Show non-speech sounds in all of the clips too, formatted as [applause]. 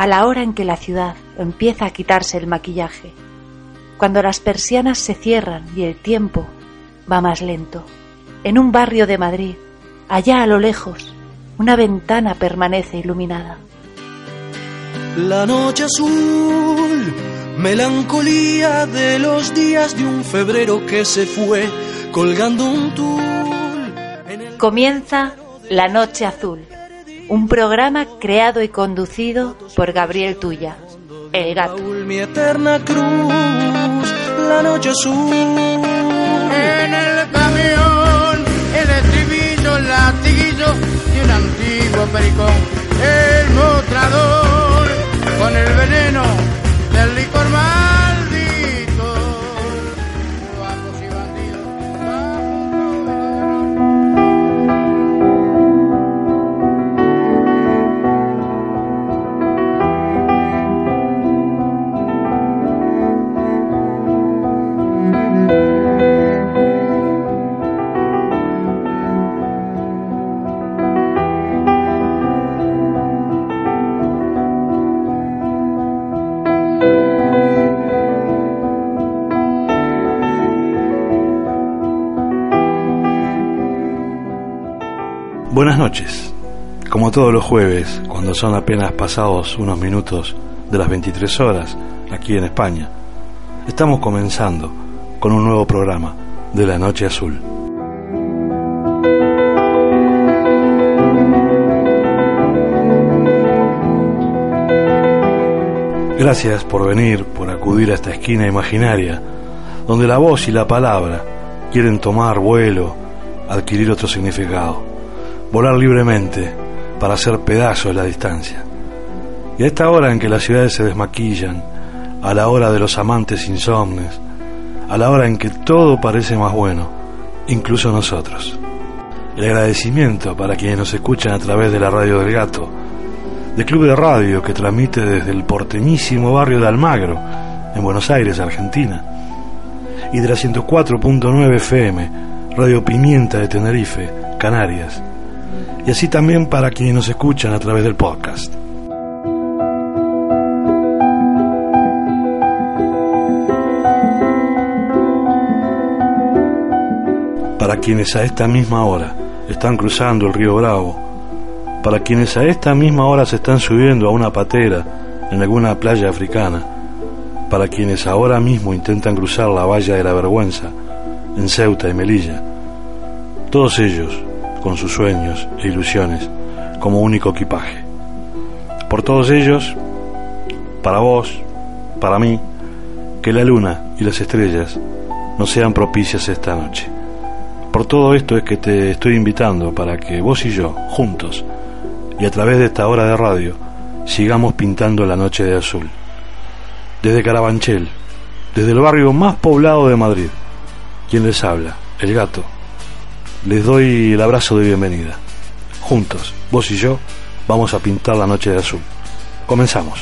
A la hora en que la ciudad empieza a quitarse el maquillaje, cuando las persianas se cierran y el tiempo va más lento, en un barrio de Madrid, allá a lo lejos, una ventana permanece iluminada. La noche azul, melancolía de los días de un febrero que se fue colgando un tul. Comienza La Noche Azul, un programa creado y conducido por Gabriel Tuya, el gato. mi eterna cruz, la noche azul. En el camión, el estribillo, el latiguillo y un antiguo pericón. El mostrador con el veneno del licor maldito. Buenas noches. Como todos los jueves, cuando son apenas pasados unos minutos de las 23 horas aquí en España, estamos comenzando con un nuevo programa de la Noche Azul. Gracias por venir, por acudir a esta esquina imaginaria, donde la voz y la palabra quieren tomar vuelo, adquirir otro significado volar libremente para hacer pedazos la distancia. Y a esta hora en que las ciudades se desmaquillan, a la hora de los amantes insomnes, a la hora en que todo parece más bueno, incluso nosotros. El agradecimiento para quienes nos escuchan a través de la radio del gato, del club de radio que transmite desde el porteñísimo barrio de Almagro, en Buenos Aires, Argentina, y de la 104.9 FM, Radio Pimienta de Tenerife, Canarias, y así también para quienes nos escuchan a través del podcast. Para quienes a esta misma hora están cruzando el río Bravo, para quienes a esta misma hora se están subiendo a una patera en alguna playa africana, para quienes ahora mismo intentan cruzar la valla de la vergüenza en Ceuta y Melilla, todos ellos con sus sueños e ilusiones como único equipaje. Por todos ellos, para vos, para mí, que la luna y las estrellas no sean propicias esta noche. Por todo esto es que te estoy invitando para que vos y yo, juntos, y a través de esta hora de radio, sigamos pintando la noche de azul. Desde Carabanchel, desde el barrio más poblado de Madrid, quien les habla, el gato, les doy el abrazo de bienvenida. Juntos, vos y yo, vamos a pintar la noche de azul. Comenzamos.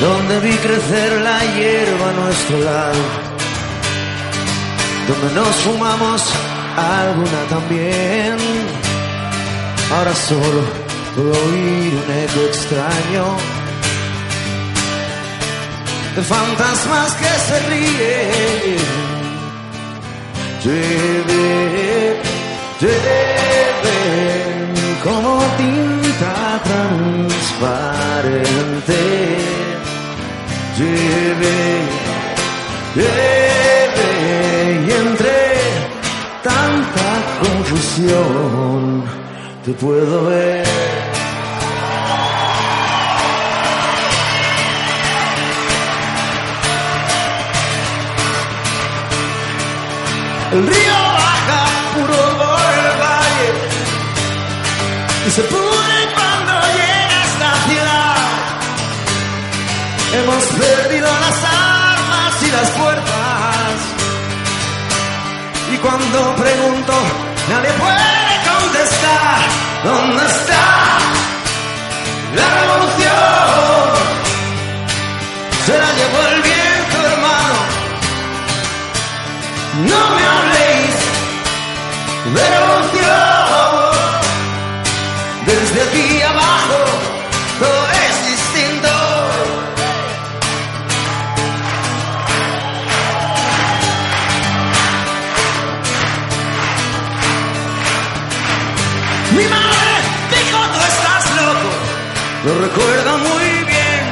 Donde vi crecer la hierba a nuestro lado, donde nos fumamos alguna también. Ahora solo puedo oír un eco extraño de fantasmas que se ríen. Llueve, llueve como tinta transparente. Llueve, llueve y entre tanta confusión te puedo ver. El río baja puro por el valle y se pudre cuando llega esta ciudad. Hemos perdido las armas y las puertas. Y cuando pregunto, nadie puede contestar. ¿Dónde está Lo recuerdo muy bien.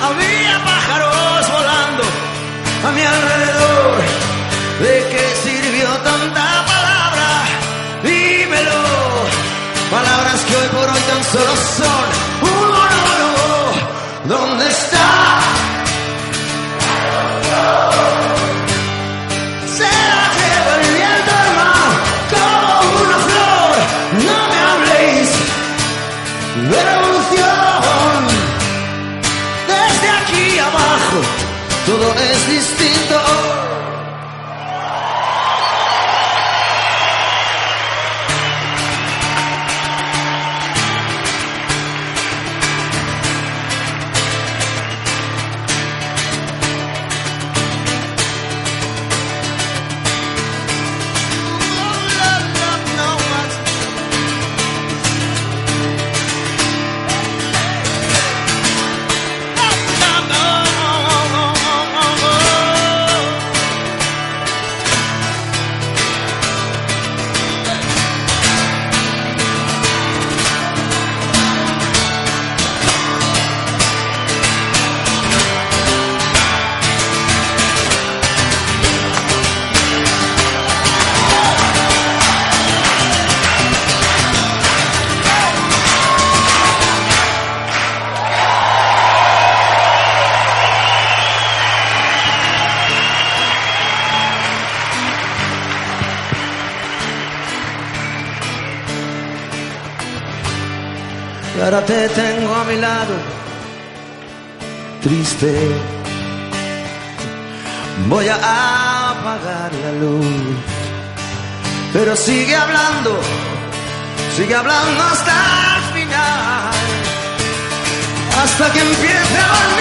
Había pájaros volando a mi alrededor. ¿De qué sirvió tanta te tengo a mi lado, triste. Voy a apagar la luz, pero sigue hablando, sigue hablando hasta el final, hasta que empiece a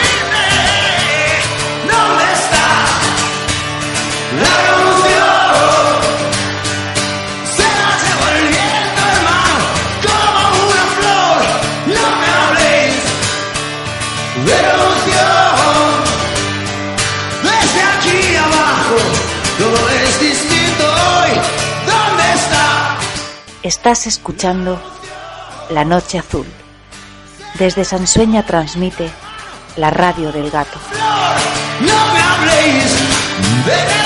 Estás escuchando La Noche Azul. Desde Sansueña transmite la radio del gato. No me habléis de.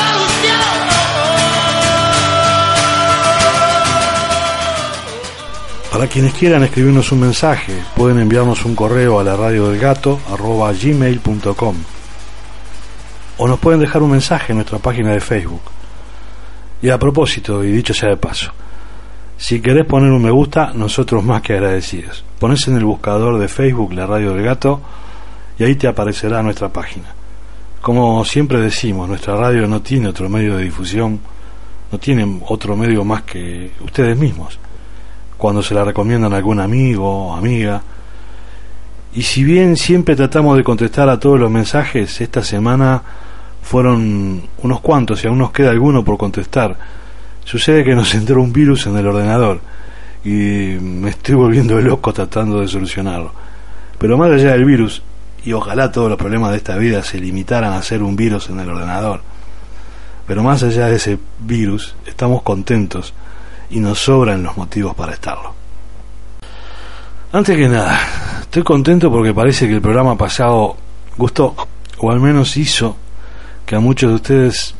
Para quienes quieran escribirnos un mensaje, pueden enviarnos un correo a la radio del gato arroba gmail.com o nos pueden dejar un mensaje en nuestra página de Facebook. Y a propósito, y dicho sea de paso, si querés poner un me gusta, nosotros más que agradecidos. Pones en el buscador de Facebook la radio del gato y ahí te aparecerá nuestra página. Como siempre decimos, nuestra radio no tiene otro medio de difusión, no tiene otro medio más que ustedes mismos cuando se la recomiendan a algún amigo o amiga. Y si bien siempre tratamos de contestar a todos los mensajes, esta semana fueron unos cuantos y aún nos queda alguno por contestar. Sucede que nos entró un virus en el ordenador y me estoy volviendo loco tratando de solucionarlo. Pero más allá del virus, y ojalá todos los problemas de esta vida se limitaran a ser un virus en el ordenador, pero más allá de ese virus, estamos contentos y nos sobran los motivos para estarlo. Antes que nada, estoy contento porque parece que el programa pasado gustó, o al menos hizo que a muchos de ustedes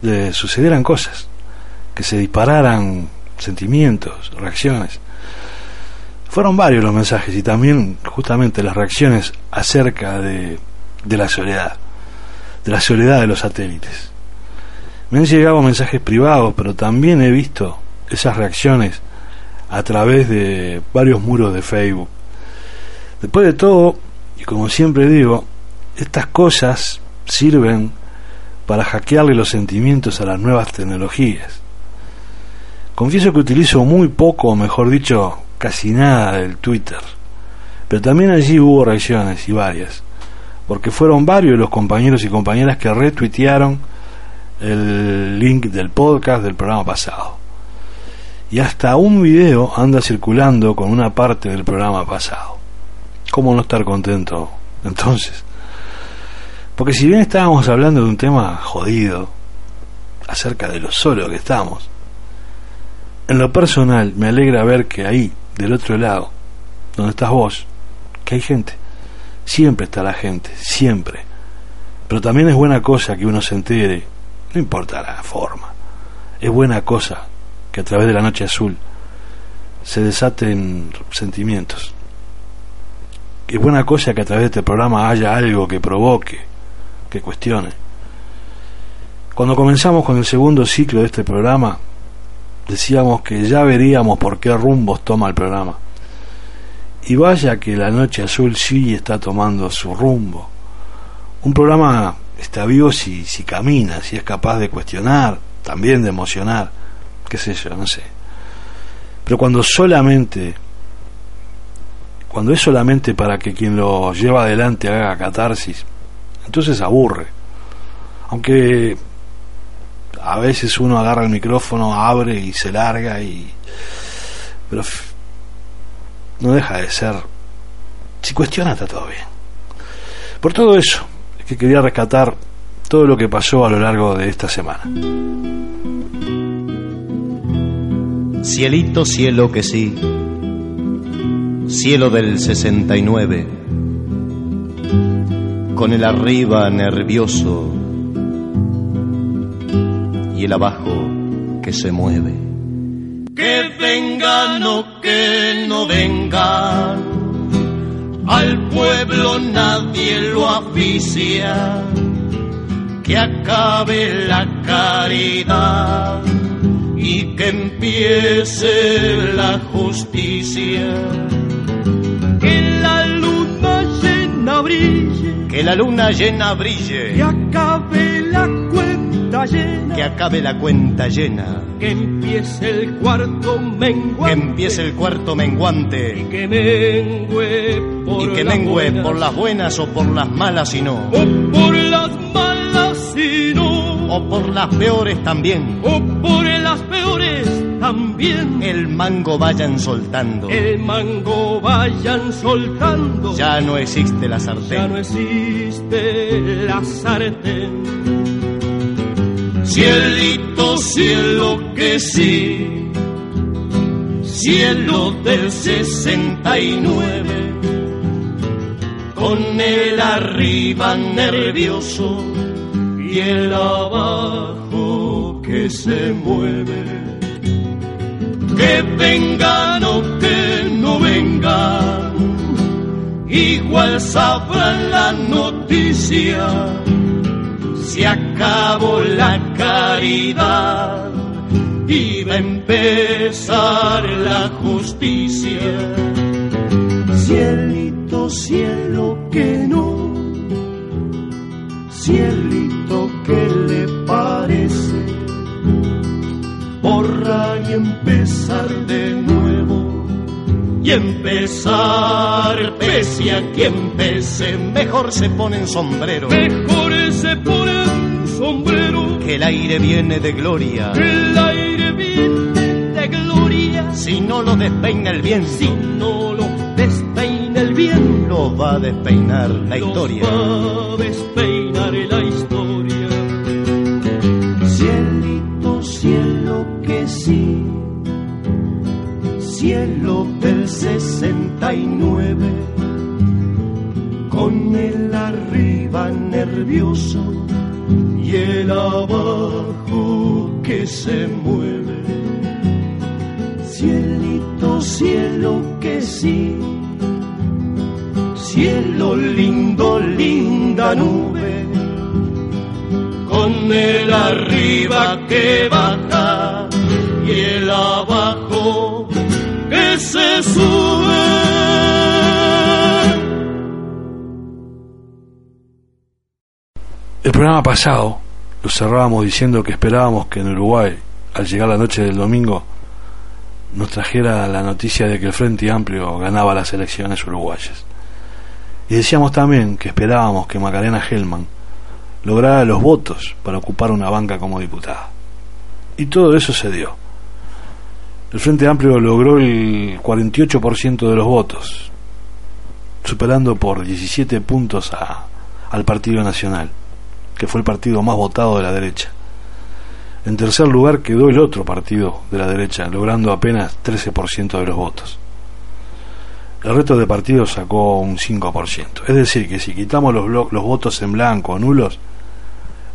les sucedieran cosas, que se dispararan sentimientos, reacciones. Fueron varios los mensajes y también justamente las reacciones acerca de, de la soledad, de la soledad de los satélites. Me han llegado mensajes privados, pero también he visto esas reacciones a través de varios muros de Facebook. Después de todo, y como siempre digo, estas cosas sirven para hackearle los sentimientos a las nuevas tecnologías. Confieso que utilizo muy poco, o mejor dicho, casi nada del Twitter, pero también allí hubo reacciones y varias, porque fueron varios los compañeros y compañeras que retuitearon el link del podcast del programa pasado. Y hasta un video anda circulando con una parte del programa pasado. ¿Cómo no estar contento entonces? Porque si bien estábamos hablando de un tema jodido, acerca de lo solo que estamos, en lo personal me alegra ver que ahí, del otro lado, donde estás vos, que hay gente. Siempre está la gente, siempre. Pero también es buena cosa que uno se entere, no importa la forma, es buena cosa que a través de la noche azul se desaten sentimientos. Es buena cosa que a través de este programa haya algo que provoque que cuestione. Cuando comenzamos con el segundo ciclo de este programa, decíamos que ya veríamos por qué rumbos toma el programa. Y vaya que la Noche Azul sí está tomando su rumbo. Un programa está vivo si, si camina, si es capaz de cuestionar, también de emocionar, qué sé yo, no sé. Pero cuando solamente, cuando es solamente para que quien lo lleva adelante haga catarsis, entonces aburre. Aunque a veces uno agarra el micrófono, abre y se larga y pero no deja de ser si cuestiona está todo bien. Por todo eso es que quería rescatar todo lo que pasó a lo largo de esta semana. Cielito, cielo que sí, cielo del 69 con el arriba nervioso y el abajo que se mueve. Que vengan o que no vengan, al pueblo nadie lo aficia, que acabe la caridad y que empiece la justicia. Que la luna llena brille que la luna llena brille. Que acabe la cuenta llena. Que acabe la cuenta llena. Que empiece el cuarto menguante. Que empiece el cuarto menguante. Y que mengue por, y que las, mengue buenas. por las buenas o por las malas y no. O por las malas y no. O por las peores también. O por las peores también. El mango vayan soltando. El mango vayan soltando. Ya no existe la sartén. Ya no existe la sartén. Cielito, cielo que sí. Cielo del 69. Con el arriba nervioso y el abajo que se mueve que vengan o que no vengan, igual sabrán la noticia, si acabó la caridad y va a empezar la justicia. Cielito, cielo que no, cielito que le parece borrar y empezar de nuevo. Y empezar, pese a quien pese, Mejor se ponen sombrero. mejor se pone sombrero. Que el aire viene de gloria. El aire viene de gloria. Si no lo despeina el bien, Si no lo despeina el bien, lo va a despeinar la los historia. va a despeinar la historia. Cielito, cielo que sí, cielo del 69, con el arriba nervioso se mueve. Cielito, cielo que sí. Cielo lindo, linda nube, con el arriba que baja y el abajo que se sube. El programa pasado lo cerrábamos diciendo que esperábamos que en Uruguay, al llegar la noche del domingo, nos trajera la noticia de que el Frente Amplio ganaba las elecciones uruguayas. Y decíamos también que esperábamos que Macarena Hellman lograra los votos para ocupar una banca como diputada. Y todo eso se dio. El Frente Amplio logró el 48% de los votos, superando por 17 puntos a, al Partido Nacional, que fue el partido más votado de la derecha. En tercer lugar quedó el otro partido de la derecha, logrando apenas 13% de los votos. El resto de partidos sacó un 5%. Es decir, que si quitamos los, los votos en blanco o nulos,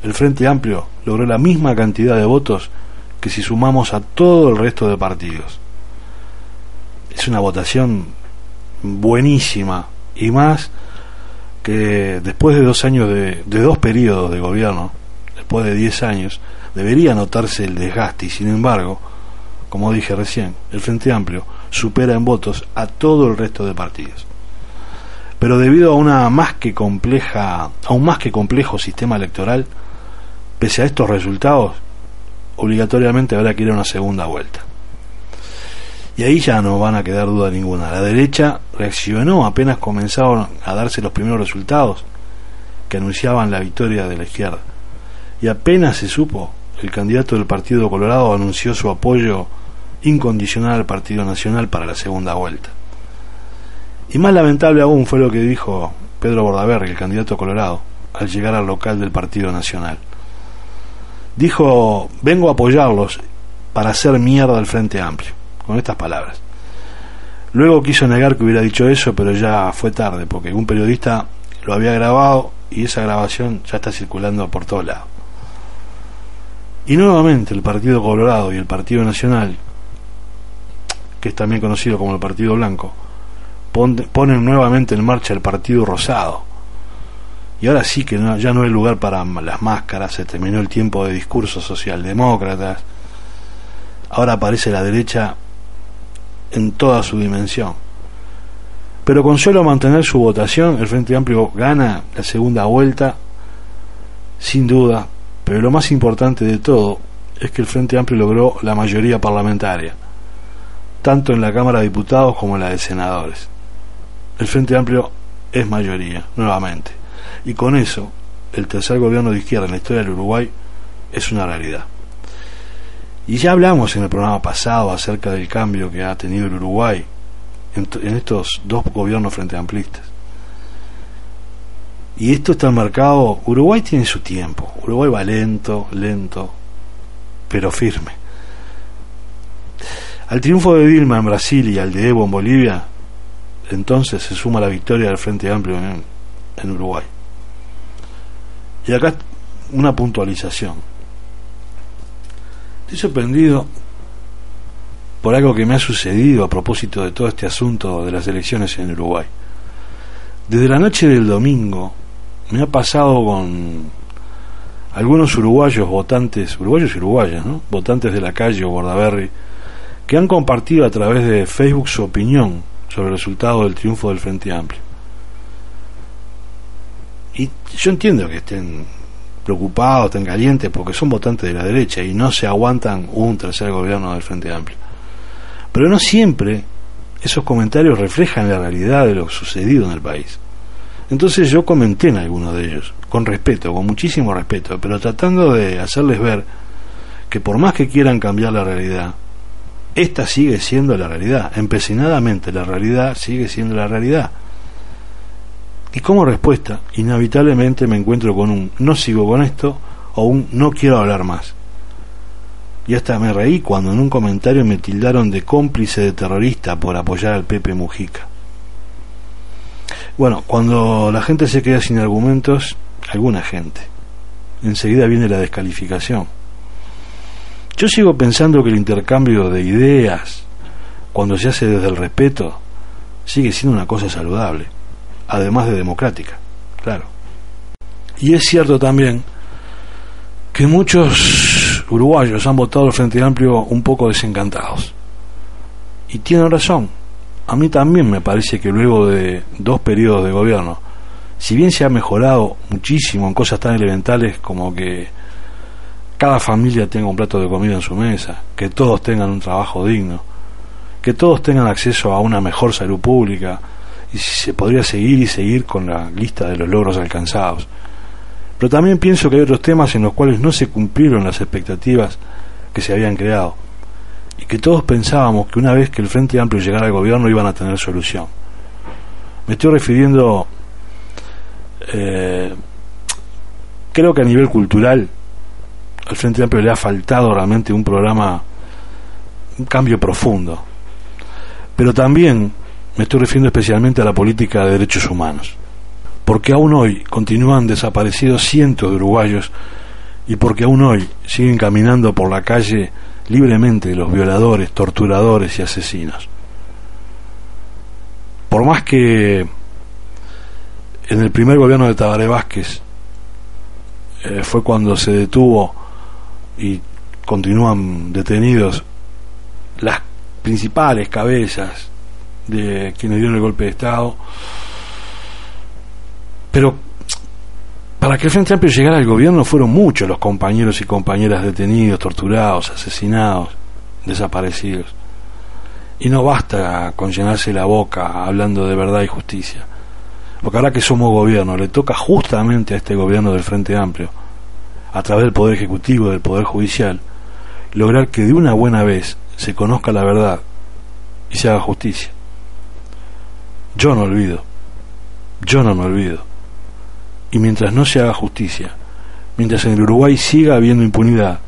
el Frente Amplio logró la misma cantidad de votos que si sumamos a todo el resto de partidos. Es una votación buenísima y más que después de dos años de, dos periodos de gobierno, después de diez años, debería notarse el desgaste y sin embargo, como dije recién, el Frente Amplio supera en votos a todo el resto de partidos. Pero debido a una más que compleja, a un más que complejo sistema electoral, pese a estos resultados, obligatoriamente habrá que ir a una segunda vuelta. Y ahí ya no van a quedar duda ninguna. La derecha reaccionó apenas comenzaron a darse los primeros resultados que anunciaban la victoria de la izquierda. Y apenas se supo, el candidato del Partido Colorado anunció su apoyo incondicional al Partido Nacional para la segunda vuelta. Y más lamentable aún fue lo que dijo Pedro Bordaberry, el candidato colorado, al llegar al local del Partido Nacional. Dijo, vengo a apoyarlos para hacer mierda al Frente Amplio, con estas palabras. Luego quiso negar que hubiera dicho eso, pero ya fue tarde, porque un periodista lo había grabado y esa grabación ya está circulando por todos lados. Y nuevamente el Partido Colorado y el Partido Nacional, que es también conocido como el Partido Blanco, ponen nuevamente en marcha el Partido Rosado. Y ahora sí que ya no hay lugar para las máscaras, se terminó el tiempo de discursos socialdemócratas. Ahora aparece la derecha en toda su dimensión. Pero con solo mantener su votación, el Frente Amplio gana la segunda vuelta, sin duda, pero lo más importante de todo es que el Frente Amplio logró la mayoría parlamentaria, tanto en la Cámara de Diputados como en la de Senadores. El Frente Amplio es mayoría, nuevamente, y con eso el tercer gobierno de izquierda en la historia del Uruguay es una realidad. Y ya hablamos en el programa pasado acerca del cambio que ha tenido el Uruguay en, estos dos gobiernos frente amplistas. Y esto está marcado, Uruguay tiene su tiempo, Uruguay va lento, lento, pero firme. Al triunfo de Dilma en Brasil y al de Evo en Bolivia, entonces se suma la victoria del Frente Amplio en, en Uruguay. Y acá una puntualización. Estoy sorprendido por algo que me ha sucedido a propósito de todo este asunto de las elecciones en Uruguay. Desde la noche del domingo me ha pasado con algunos uruguayos votantes, uruguayos y uruguayas, ¿no? votantes de la calle o Bordaberry, que han compartido a través de Facebook su opinión sobre el resultado del triunfo del Frente Amplio. Y yo entiendo que estén preocupados, estén calientes, porque son votantes de la derecha y no se aguantan un tercer gobierno del Frente Amplio. Pero no siempre esos comentarios reflejan la realidad de lo sucedido en el país. Entonces yo comenté en algunos de ellos, con respeto, con muchísimo respeto, pero tratando de hacerles ver que por más que quieran cambiar la realidad, esta sigue siendo la realidad, empecinadamente la realidad sigue siendo la realidad. Y como respuesta, inevitablemente me encuentro con un no sigo con esto o un no quiero hablar más. Y hasta me reí cuando en un comentario me tildaron de cómplice de terrorista por apoyar al Pepe Mujica. Bueno, cuando la gente se queda sin argumentos, alguna gente, enseguida viene la descalificación. Yo sigo pensando que el intercambio de ideas cuando se hace desde el respeto, sigue siendo una cosa saludable, además de democrática, claro. Y es cierto también que muchos uruguayos han votado al Frente Amplio un poco desencantados. Y tienen razón. A mí también me parece que luego de dos periodos de gobierno, si bien se ha mejorado muchísimo en cosas tan elementales como que cada familia tenga un plato de comida en su mesa, que todos tengan un trabajo digno, que todos tengan acceso a una mejor salud pública, y se podría seguir y seguir con la lista de los logros alcanzados. Pero también pienso que hay otros temas en los cuales no se cumplieron las expectativas que se habían creado y que todos pensábamos que una vez que el Frente Amplio llegara al gobierno iban a tener solución. Me estoy refiriendo, eh, creo que a nivel cultural, al Frente Amplio le ha faltado realmente un programa, un cambio profundo. Pero también me estoy refiriendo especialmente a la política de derechos humanos. Porque aún hoy continúan desaparecidos cientos de uruguayos y porque aún hoy siguen caminando por la calle libremente los violadores, torturadores y asesinos. Por más que en el primer gobierno de Tabaré Vázquez eh, fue cuando se detuvo y continúan detenidos las principales cabezas de quienes dieron el golpe de Estado, pero para que el Frente Amplio llegara al gobierno fueron muchos los compañeros y compañeras detenidos, torturados, asesinados, desaparecidos. Y no basta con llenarse la boca hablando de verdad y justicia. Porque ahora que somos gobierno, le toca justamente a este gobierno del Frente Amplio, a través del Poder Ejecutivo del Poder Judicial, lograr que de una buena vez se conozca la verdad y se haga justicia. Yo no olvido, yo no me olvido y mientras no se haga justicia, mientras en el Uruguay siga habiendo impunidad,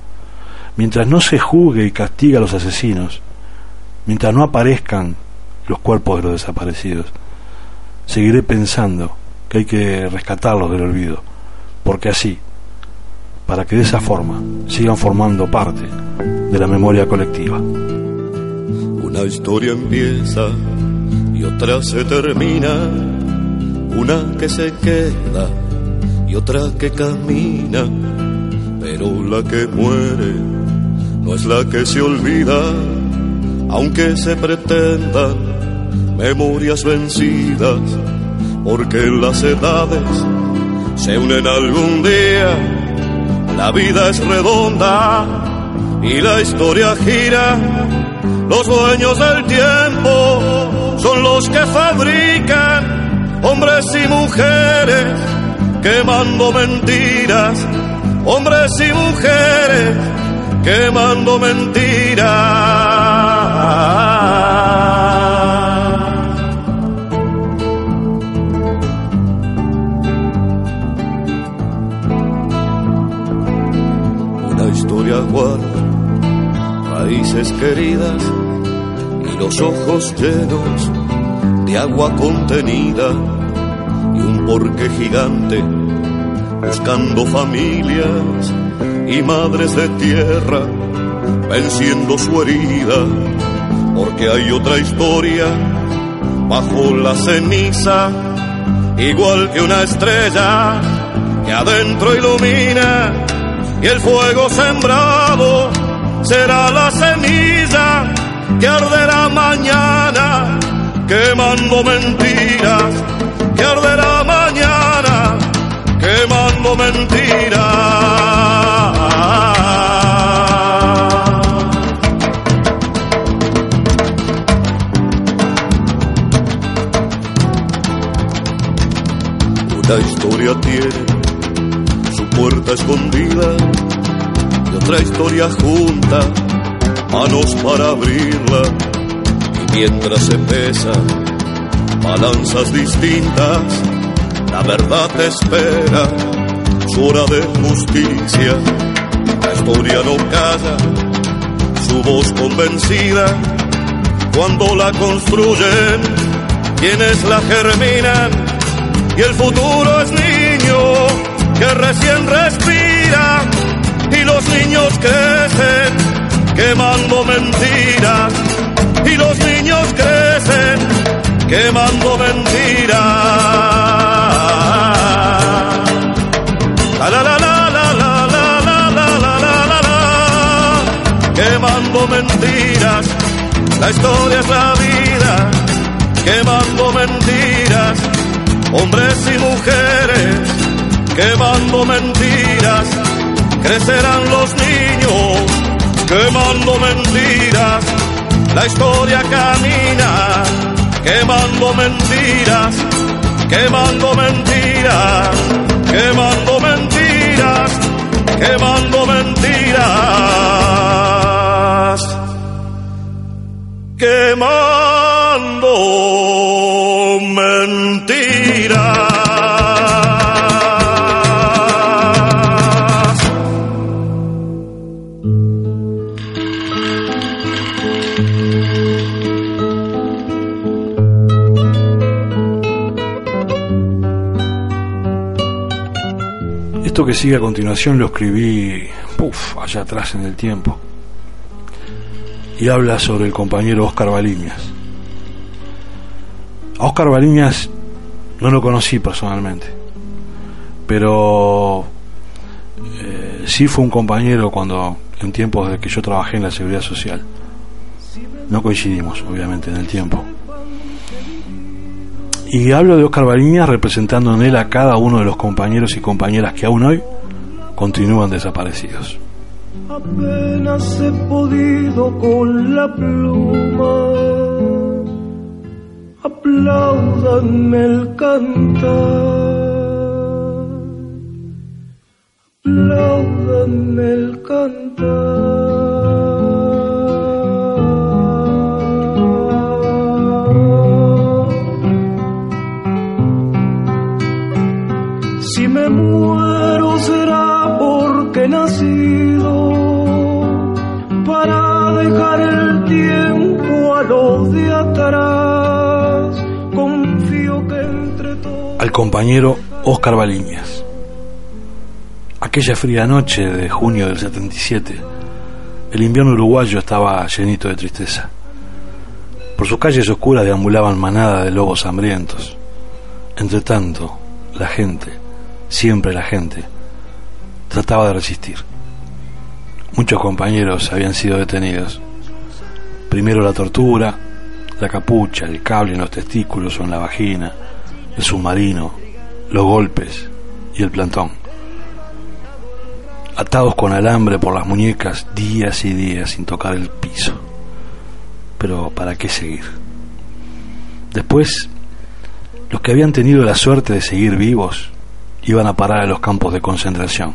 mientras no se juzgue y castiga a los asesinos, mientras no aparezcan los cuerpos de los desaparecidos, seguiré pensando que hay que rescatarlos del olvido, porque así, para que de esa forma sigan formando parte de la memoria colectiva. Una historia empieza y otra se termina, una que se queda y otra que camina, pero la que muere no es la que se olvida, aunque se pretendan memorias vencidas, porque las edades se unen algún día, la vida es redonda y la historia gira, los dueños del tiempo son los que fabrican hombres y mujeres quemando mentiras, hombres y mujeres quemando mentiras. Una historia guarda queridas y los ojos llenos de agua contenida y un porqué gigante buscando familias y madres de tierra venciendo su herida porque hay otra historia bajo la ceniza igual que una estrella que adentro ilumina y el fuego sembrado será la ceniza que arderá mañana quemando mentiras que arderá mañana quemando mentiras. Una historia tiene su puerta escondida otra historia junta, manos para abrirla. Y mientras se pesan balanzas distintas, la verdad te espera, su hora de justicia. La historia no calla, su voz convencida, cuando la construyen, quienes la germinan, y el futuro es niño que recién respira, los niños crecen quemando mentiras y los niños crecen quemando mentiras. La la la la la la la la la la quemando mentiras. La historia es la vida, quemando mentiras. Hombres y mujeres, quemando mentiras. Crecerán los niños, quemando mentiras. La historia camina, quemando mentiras, quemando mentiras, quemando mentiras, quemando mentiras, quemando Esto que sigue a continuación lo escribí puf, allá atrás en el tiempo. Y habla sobre el compañero Oscar Baliñas. A Oscar Baliñas no lo conocí personalmente, pero eh, sí fue un compañero cuando, en tiempos de que yo trabajé en la seguridad social. No coincidimos, obviamente, en el tiempo. Y hablo de Oscar Baliñas representando en él a cada uno de los compañeros y compañeras que aún hoy continúan desaparecidos. Apenas he podido con la pluma. Apláudanme el cantar. Apláudanme el cantar. Si me muero será porque nacido para dejar el tiempo a los de. Confío que entre todos. Al compañero Oscar Baliñas. Aquella fría noche de junio del 77, el invierno uruguayo estaba llenito de tristeza. Por sus calles oscuras deambulaban manadas de lobos hambrientos. Entre tanto, la gente, siempre la gente, trataba de resistir. Muchos compañeros habían sido detenidos. Primero la tortura, la capucha, el cable en los testículos o en la vagina, el submarino, los golpes y el plantón. Atados con alambre por las muñecas días y días sin tocar el piso. Pero ¿para qué seguir? Después, los que habían tenido la suerte de seguir vivos iban a parar a los campos de concentración.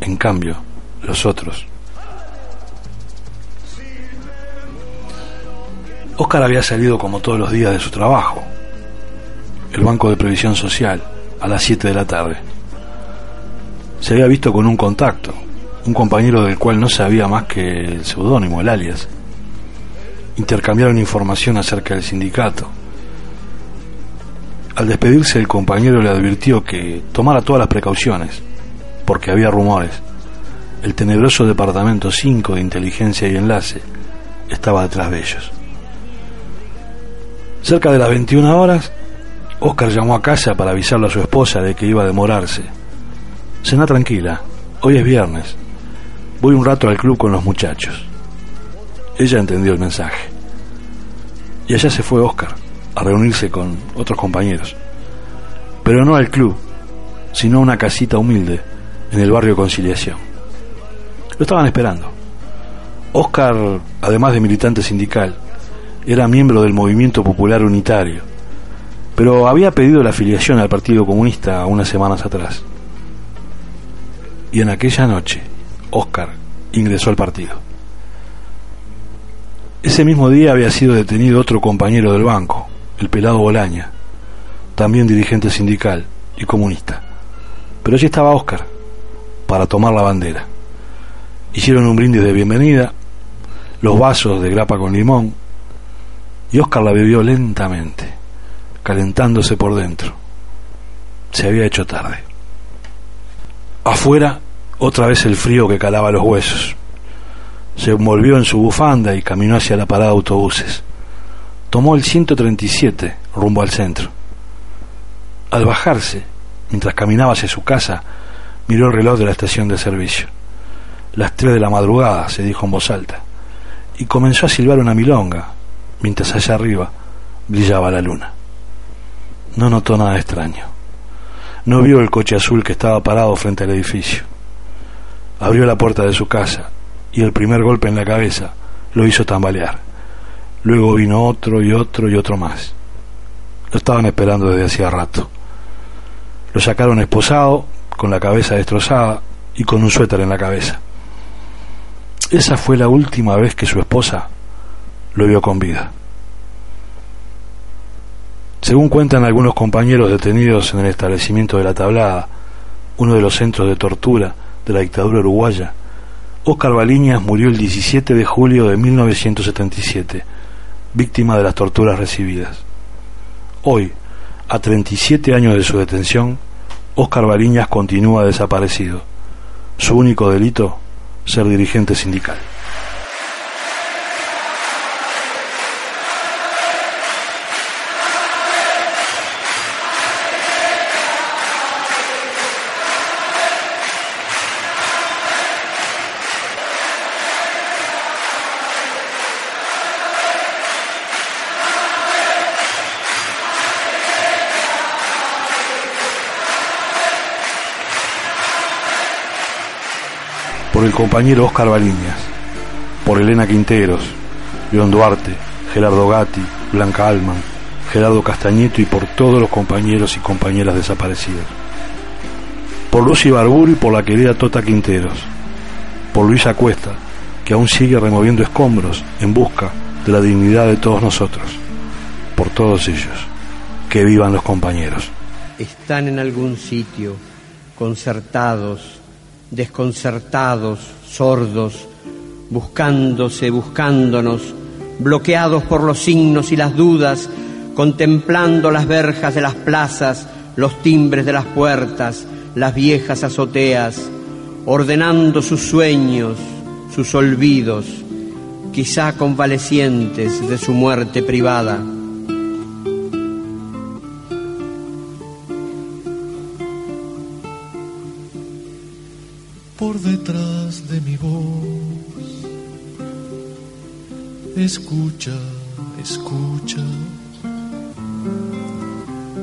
En cambio, los otros. Oscar había salido como todos los días de su trabajo, el Banco de Previsión Social, a las 7 de la tarde. Se había visto con un contacto, un compañero del cual no sabía más que el seudónimo, el alias. Intercambiaron información acerca del sindicato. Al despedirse el compañero le advirtió que tomara todas las precauciones, porque había rumores. El tenebroso Departamento 5 de Inteligencia y Enlace estaba detrás de ellos. Cerca de las 21 horas, Oscar llamó a casa para avisarle a su esposa de que iba a demorarse. Cena tranquila, hoy es viernes. Voy un rato al club con los muchachos. Ella entendió el mensaje. Y allá se fue Oscar a reunirse con otros compañeros. Pero no al club, sino a una casita humilde en el barrio Conciliación. Lo estaban esperando. Oscar, además de militante sindical, era miembro del Movimiento Popular Unitario, pero había pedido la afiliación al Partido Comunista unas semanas atrás. Y en aquella noche, Oscar ingresó al partido. Ese mismo día había sido detenido otro compañero del banco, el pelado Bolaña, también dirigente sindical y comunista. Pero allí estaba Oscar, para tomar la bandera. Hicieron un brindis de bienvenida, los vasos de grapa con limón, y Oscar la bebió lentamente, calentándose por dentro. Se había hecho tarde. Afuera, otra vez el frío que calaba los huesos. Se envolvió en su bufanda y caminó hacia la parada de autobuses. Tomó el 137 rumbo al centro. Al bajarse, mientras caminaba hacia su casa, miró el reloj de la estación de servicio. Las tres de la madrugada, se dijo en voz alta, y comenzó a silbar una milonga, mientras allá arriba brillaba la luna. No notó nada extraño. No vio el coche azul que estaba parado frente al edificio. Abrió la puerta de su casa y el primer golpe en la cabeza lo hizo tambalear. Luego vino otro y otro y otro más. Lo estaban esperando desde hacía rato. Lo sacaron esposado, con la cabeza destrozada y con un suéter en la cabeza. Esa fue la última vez que su esposa lo vio con vida. Según cuentan algunos compañeros detenidos en el establecimiento de la Tablada, uno de los centros de tortura de la dictadura uruguaya, Óscar Baliñas murió el 17 de julio de 1977, víctima de las torturas recibidas. Hoy, a 37 años de su detención, Óscar Baliñas continúa desaparecido. Su único delito, ser dirigente sindical. Compañero Oscar Baliñas, por Elena Quinteros, León Duarte, Gerardo Gatti, Blanca Alman, Gerardo Castañeto y por todos los compañeros y compañeras desaparecidos. Por Lucy Barburu y por la querida Tota Quinteros. Por Luisa Cuesta, que aún sigue removiendo escombros en busca de la dignidad de todos nosotros. Por todos ellos. Que vivan los compañeros. Están en algún sitio, concertados, desconcertados, sordos, buscándose, buscándonos, bloqueados por los signos y las dudas, contemplando las verjas de las plazas, los timbres de las puertas, las viejas azoteas, ordenando sus sueños, sus olvidos, quizá convalecientes de su muerte privada. Escucha, escucha,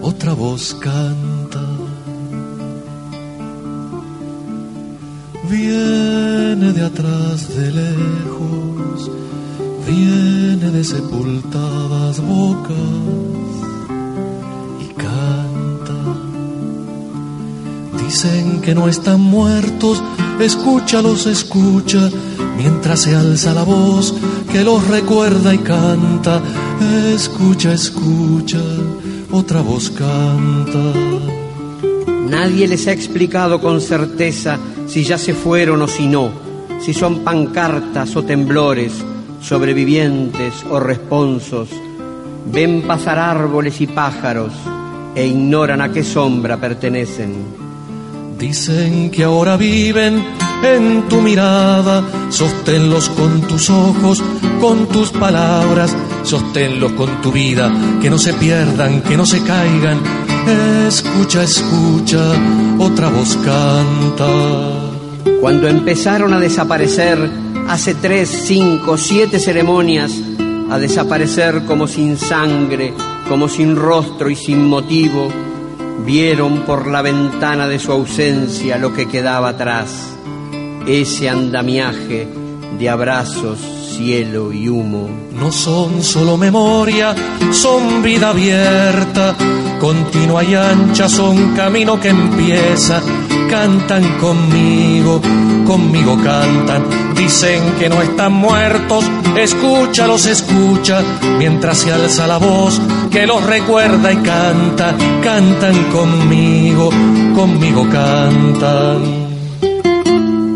otra voz canta. Viene de atrás de lejos, viene de sepultadas bocas y canta. Dicen que no están muertos, escúchalos, escucha, mientras se alza la voz que los recuerda y canta. Escucha, escucha, otra voz canta. Nadie les ha explicado con certeza si ya se fueron o si no, si son pancartas o temblores, sobrevivientes o responsos. Ven pasar árboles y pájaros e ignoran a qué sombra pertenecen. Dicen que ahora viven en tu mirada, sosténlos con tus ojos, con tus palabras, sosténlos con tu vida, que no se pierdan, que no se caigan. Escucha, escucha, otra voz canta. Cuando empezaron a desaparecer, hace tres, cinco, siete ceremonias, a desaparecer como sin sangre, como sin rostro y sin motivo, vieron por la ventana de su ausencia lo que quedaba atrás, ese andamiaje de abrazos, cielo y humo. No son solo memoria, son vida abierta, continua y ancha, son camino que empieza. Cantan conmigo, conmigo cantan, dicen que no están muertos, escúchalos, escucha, mientras se alza la voz que los recuerda y canta, cantan conmigo, conmigo cantan.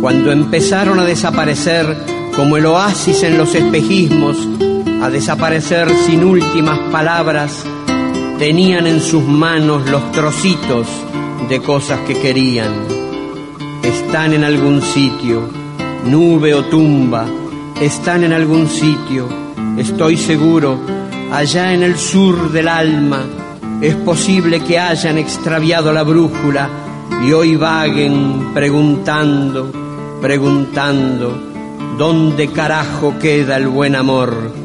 Cuando empezaron a desaparecer como el oasis en los espejismos, a desaparecer sin últimas palabras, tenían en sus manos los trocitos de cosas que querían. Están en algún sitio, nube o tumba, están en algún sitio, estoy seguro, allá en el sur del alma. Es posible que hayan extraviado la brújula y hoy vaguen preguntando, preguntando, ¿dónde carajo queda el buen amor?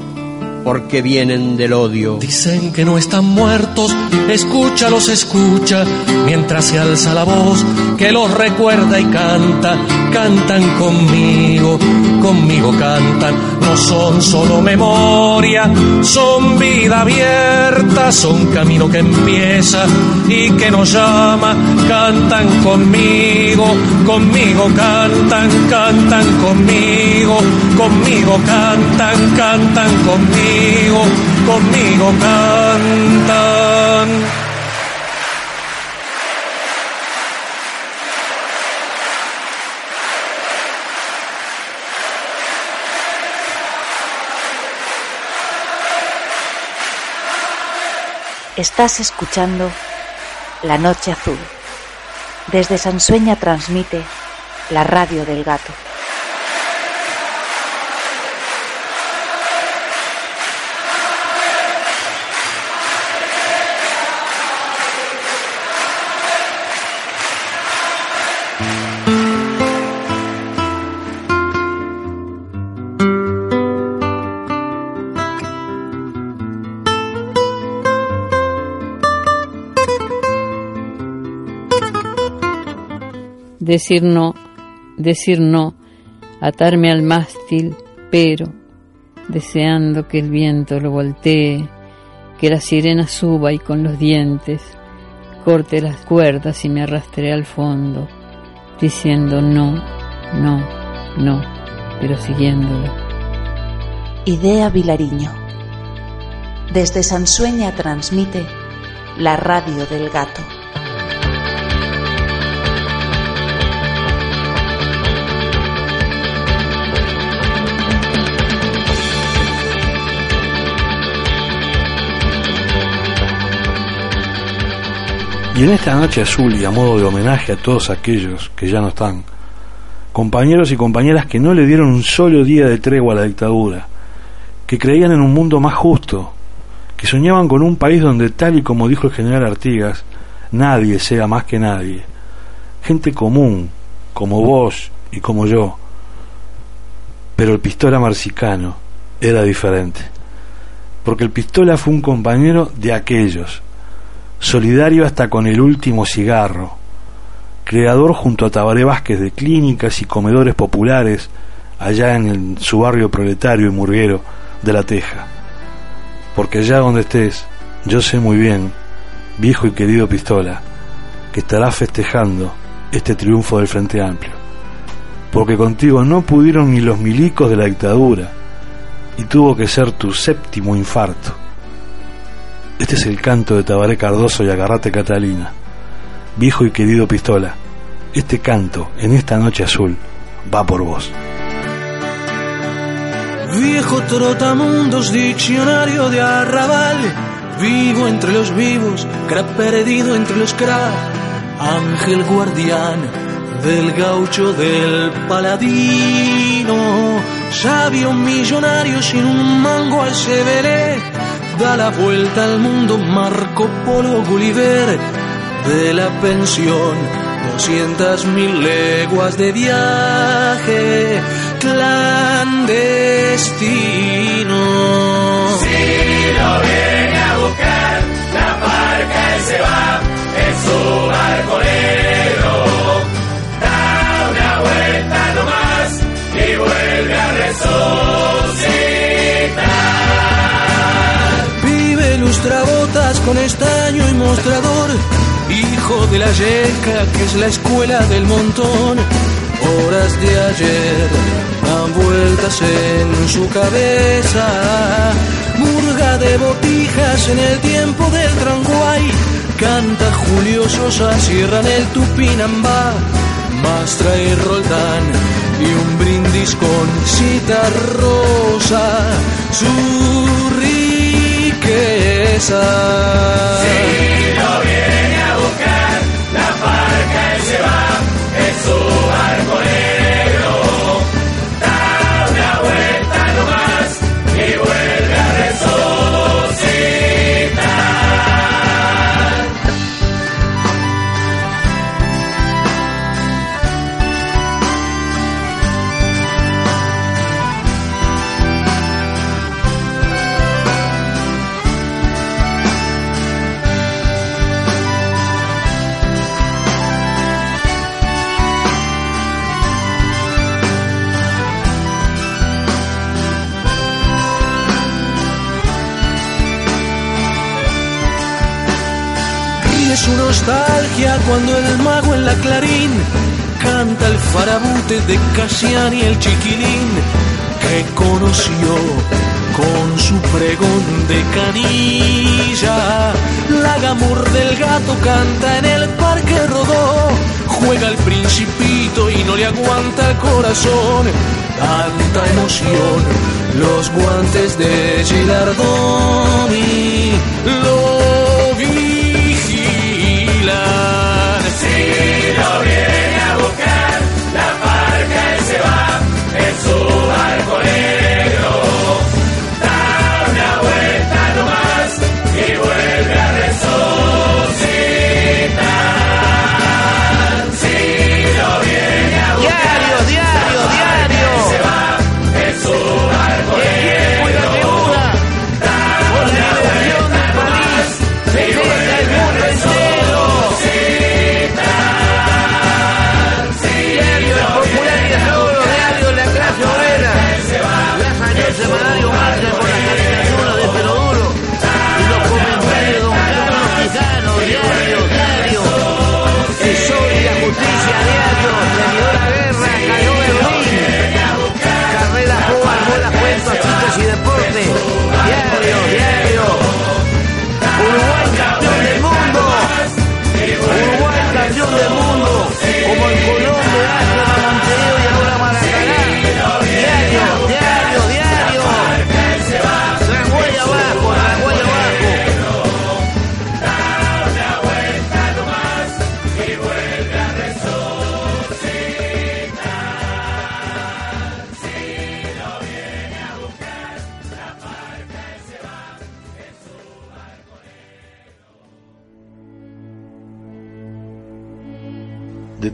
Porque vienen del odio. Dicen que no están muertos, escúchalos, escucha, mientras se alza la voz que los recuerda y canta, cantan conmigo, conmigo cantan, no son solo memoria, son vida abierta, son camino que empieza y que nos llama, cantan conmigo, conmigo cantan, cantan conmigo, conmigo cantan, cantan conmigo conmigo, cantan. Estás escuchando La Noche Azul. Desde Sansueña transmite la radio del gato. Decir no, decir no, atarme al mástil, pero deseando que el viento lo voltee, que la sirena suba y con los dientes corte las cuerdas y me arrastre al fondo, diciendo no, no, no, pero siguiéndolo. Idea Vilariño. Desde Sansueña transmite la radio del gato. Y en esta noche azul y a modo de homenaje a todos aquellos que ya no están, compañeros y compañeras que no le dieron un solo día de tregua a la dictadura, que creían en un mundo más justo, que soñaban con un país donde, tal y como dijo el general Artigas, nadie sea más que nadie, gente común, como vos y como yo. Pero el pistola marcicano era diferente, porque el pistola fue un compañero de aquellos, solidario hasta con el último cigarro, creador junto a Tabaré Vázquez de clínicas y comedores populares allá en su barrio proletario y murguero de La Teja. Porque allá donde estés, yo sé muy bien, viejo y querido Pistola, que estarás festejando este triunfo del Frente Amplio. Porque contigo no pudieron ni los milicos de la dictadura y tuvo que ser tu séptimo infarto este es el canto de Tabaré Cardoso y Agarrate Catalina. Viejo y querido Pistola, este canto en esta noche azul va por vos. Viejo trotamundos, diccionario de arrabal, vivo entre los vivos, cra perdido entre los cra, ángel guardián del gaucho del paladino, sabio millonario sin un mango al severé da la vuelta al mundo Marco Polo Gulliver de la pensión. Doscientas mil leguas de viaje clandestino. Lustrabotas con estaño y mostrador, hijo de la yeca que es la escuela del montón. Horas de ayer dan vueltas en su cabeza, murga de botijas en el tiempo del tranguay. Canta Julio Sosa, cierran el Tupinambá, Mastra y Roldán y un brindis con cita rosa. Su riqueza. Si lo nostalgia cuando el mago en la clarín canta el farabute de Casian y el chiquilín que conoció con su pregón de canilla. La gamur del gato canta en el parque rodó, juega el principito y no le aguanta el corazón. Tanta emoción, los guantes de Gilardoni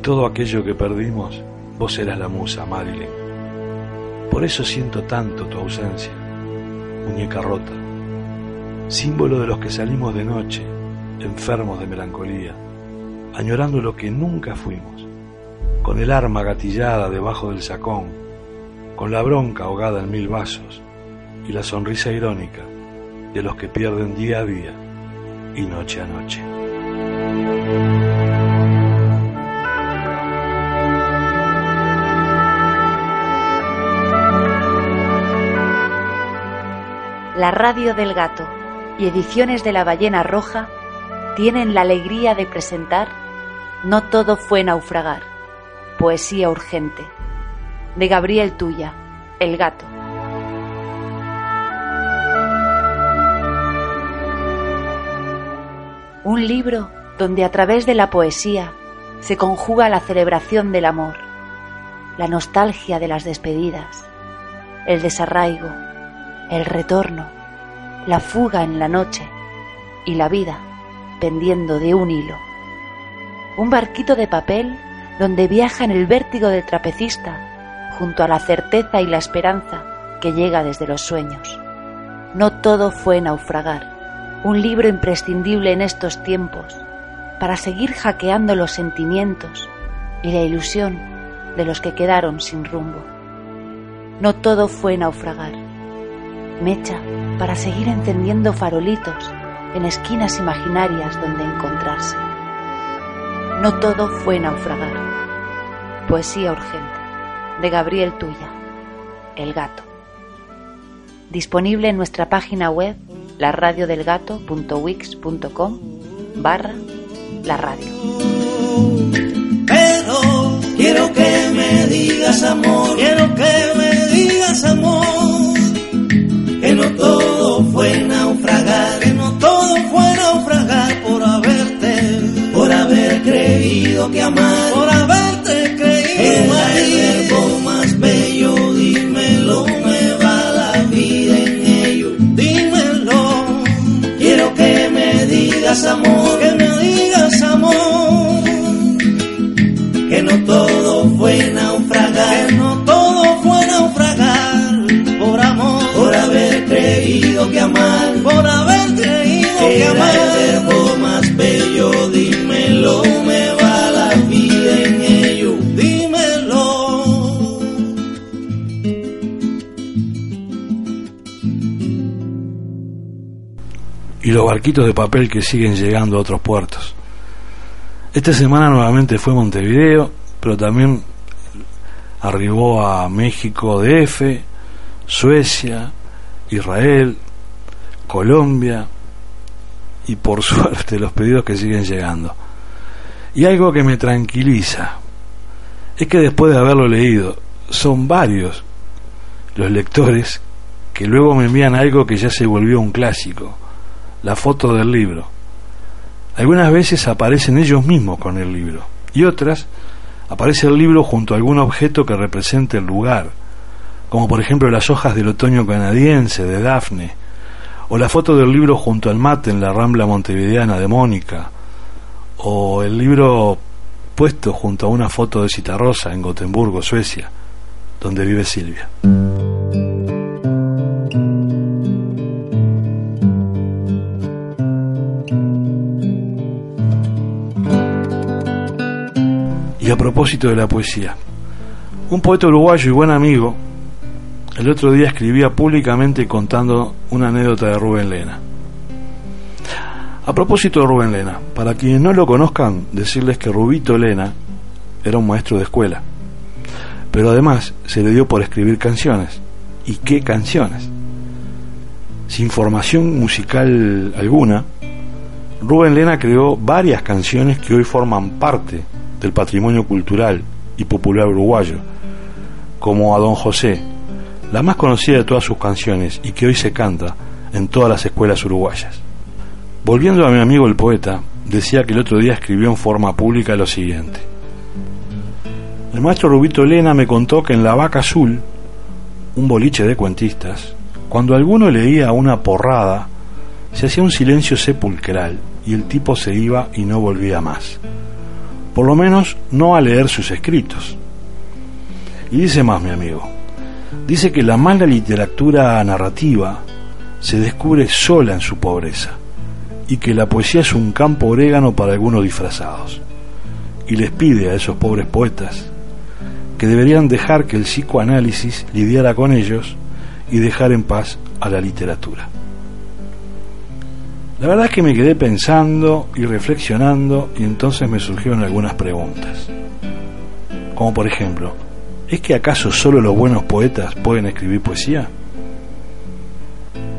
todo aquello que perdimos, vos eras la musa, Marilyn. Por eso siento tanto tu ausencia, muñeca rota, símbolo de los que salimos de noche, enfermos de melancolía, añorando lo que nunca fuimos, con el arma gatillada debajo del sacón, con la bronca ahogada en mil vasos y la sonrisa irónica de los que pierden día a día y noche a noche. La radio del gato y ediciones de la ballena roja tienen la alegría de presentar No todo fue naufragar, poesía urgente, de Gabriel Tuya, El gato. Un libro donde a través de la poesía se conjuga la celebración del amor, la nostalgia de las despedidas, el desarraigo, el retorno, la fuga en la noche y la vida pendiendo de un hilo. Un barquito de papel donde viaja en el vértigo del trapecista junto a la certeza y la esperanza que llega desde los sueños. No todo fue naufragar, un libro imprescindible en estos tiempos para seguir hackeando los sentimientos y la ilusión de los que quedaron sin rumbo. No todo fue naufragar, mecha para seguir encendiendo farolitos en esquinas imaginarias donde encontrarse. No todo fue naufragar. Poesía urgente de Gabriel Tuya, El gato. Disponible en nuestra página web laradiodelgato.wix.com barra la radio. Pero quiero que me digas amor, quiero que me digas amor, que no todo fue naufragar, que no todo fue naufragar por haberte, por haber creído que amar, por haberte creído era el verbo más bello, dímelo, me va la vida en ello, dímelo, quiero que me digas amor, que me creído que amar, por haber creído que amar, el verbo más bello, dímelo, me va la vida en ello, dímelo. y los barquitos de papel que siguen llegando a otros puertos, Esta semana nuevamente fue Montevideo, pero también arribó a México DF, Suecia, Israel, Colombia y por [laughs] suerte los pedidos que siguen llegando. Y algo que me tranquiliza es que después de haberlo leído, son varios los lectores que luego me envían algo que ya se volvió un clásico, la foto del libro. Algunas veces aparecen ellos mismos con el libro y otras aparece el libro junto a algún objeto que represente el lugar, como por ejemplo las hojas del otoño canadiense de Dafne, o la foto del libro junto al mate en la rambla montevideana de Mónica, o el libro puesto junto a una foto de Citarrosa en Gotemburgo, Suecia, donde vive Silvia. Y a propósito de la poesía, un poeta uruguayo y buen amigo el otro día escribía públicamente contando una anécdota de Rubén Lena. A propósito de Rubén Lena, para quienes no lo conozcan, decirles que Rubito Lena era un maestro de escuela, pero además se le dio por escribir canciones. ¿Y qué canciones? Sin formación musical alguna, Rubén Lena creó varias canciones que hoy forman parte del patrimonio cultural y popular uruguayo, como a Don José, la más conocida de todas sus canciones y que hoy se canta en todas las escuelas uruguayas. Volviendo a mi amigo el poeta, decía que el otro día escribió en forma pública lo siguiente. El maestro Rubito Elena me contó que en La Vaca Azul, un boliche de cuentistas, cuando alguno leía una porrada, se hacía un silencio sepulcral y el tipo se iba y no volvía más. Por lo menos no a leer sus escritos. Y dice más mi amigo, dice que la mala literatura narrativa se descubre sola en su pobreza y que la poesía es un campo orégano para algunos disfrazados. Y les pide a esos pobres poetas que deberían dejar que el psicoanálisis lidiara con ellos y dejar en paz a la literatura. La verdad es que me quedé pensando y reflexionando y entonces me surgieron algunas preguntas. Como por ejemplo, ¿es que acaso solo los buenos poetas pueden escribir poesía?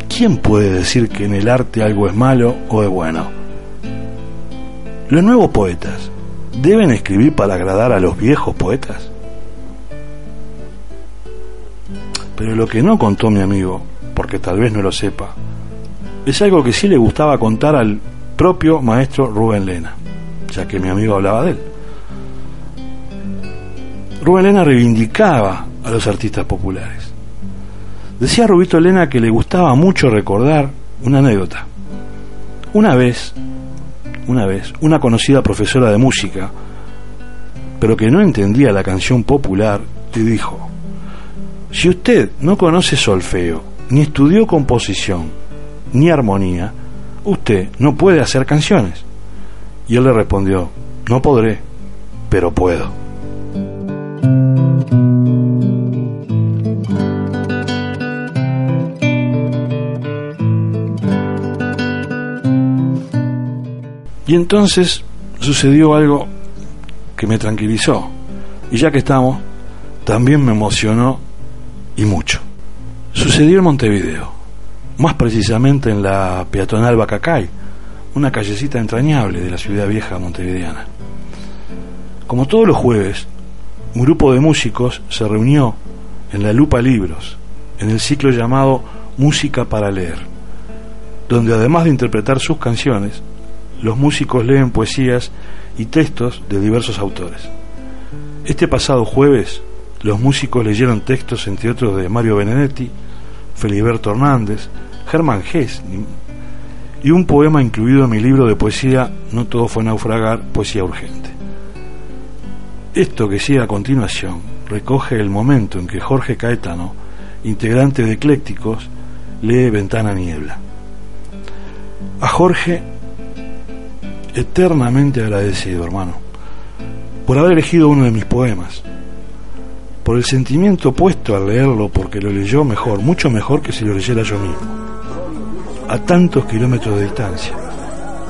¿Quién puede decir que en el arte algo es malo o es bueno? ¿Los nuevos poetas deben escribir para agradar a los viejos poetas? Pero lo que no contó mi amigo, porque tal vez no lo sepa, es algo que sí le gustaba contar al propio maestro Rubén Lena, ya que mi amigo hablaba de él. Rubén Lena reivindicaba a los artistas populares. Decía Rubito Lena que le gustaba mucho recordar una anécdota. Una vez, una vez, una conocida profesora de música, pero que no entendía la canción popular, le dijo, si usted no conoce solfeo, ni estudió composición, ni armonía, usted no puede hacer canciones. Y él le respondió, no podré, pero puedo. Y entonces sucedió algo que me tranquilizó. Y ya que estamos, también me emocionó y mucho. Sucedió en Montevideo, más precisamente en la peatonal Bacacay, una callecita entrañable de la ciudad vieja montevideana. Como todos los jueves, un grupo de músicos se reunió en la Lupa Libros, en el ciclo llamado Música para Leer, donde además de interpretar sus canciones, los músicos leen poesías y textos de diversos autores. Este pasado jueves, los músicos leyeron textos, entre otros, de Mario Benedetti, Feliberto Hernández, Germán Gess y un poema incluido en mi libro de poesía No todo fue naufragar, poesía urgente. Esto que sigue a continuación recoge el momento en que Jorge Caetano, integrante de Eclécticos, lee Ventana Niebla. A Jorge, eternamente agradecido, hermano, por haber elegido uno de mis poemas, por el sentimiento opuesto al leerlo porque lo leyó mejor, mucho mejor que si lo leyera yo mismo. A tantos kilómetros de distancia,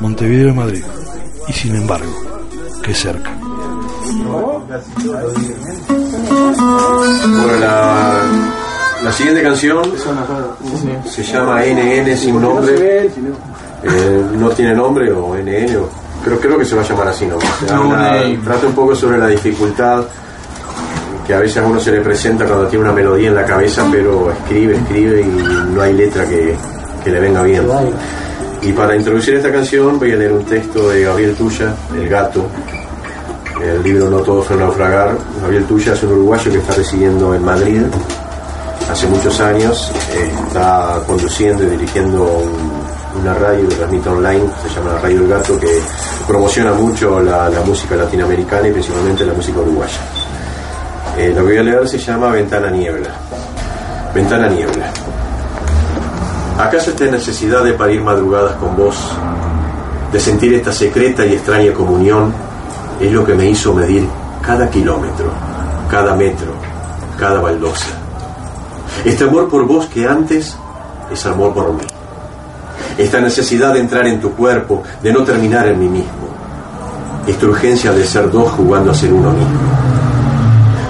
Montevideo y Madrid. Y sin embargo, que cerca. Bueno, la, la siguiente canción se llama NN sin nombre. Eh, no tiene nombre o NN, o- pero creo que se va a llamar así nomás. Trata un poco sobre la dificultad que a veces a uno se le presenta cuando tiene una melodía en la cabeza, pero escribe, escribe y no hay letra que, que le venga bien. Y para introducir esta canción voy a leer un texto de Gabriel Tuya, El gato, el libro No todo fue naufragar. Gabriel Tuya es un uruguayo que está residiendo en Madrid hace muchos años. está conduciendo y dirigiendo un- una radio que transmite online, se llama la Radio El Gato, que promociona mucho la, la música latinoamericana y principalmente la música uruguaya. Eh, lo que voy a leer se llama Ventana Niebla. Ventana Niebla. ¿Acaso esta necesidad de parir madrugadas con vos, de sentir esta secreta y extraña comunión, es lo que me hizo medir cada kilómetro, cada metro, cada baldosa? Este amor por vos que antes es amor por mí. Esta necesidad de entrar en tu cuerpo, de no terminar en mí mismo. Esta urgencia de ser dos jugando a ser uno mismo.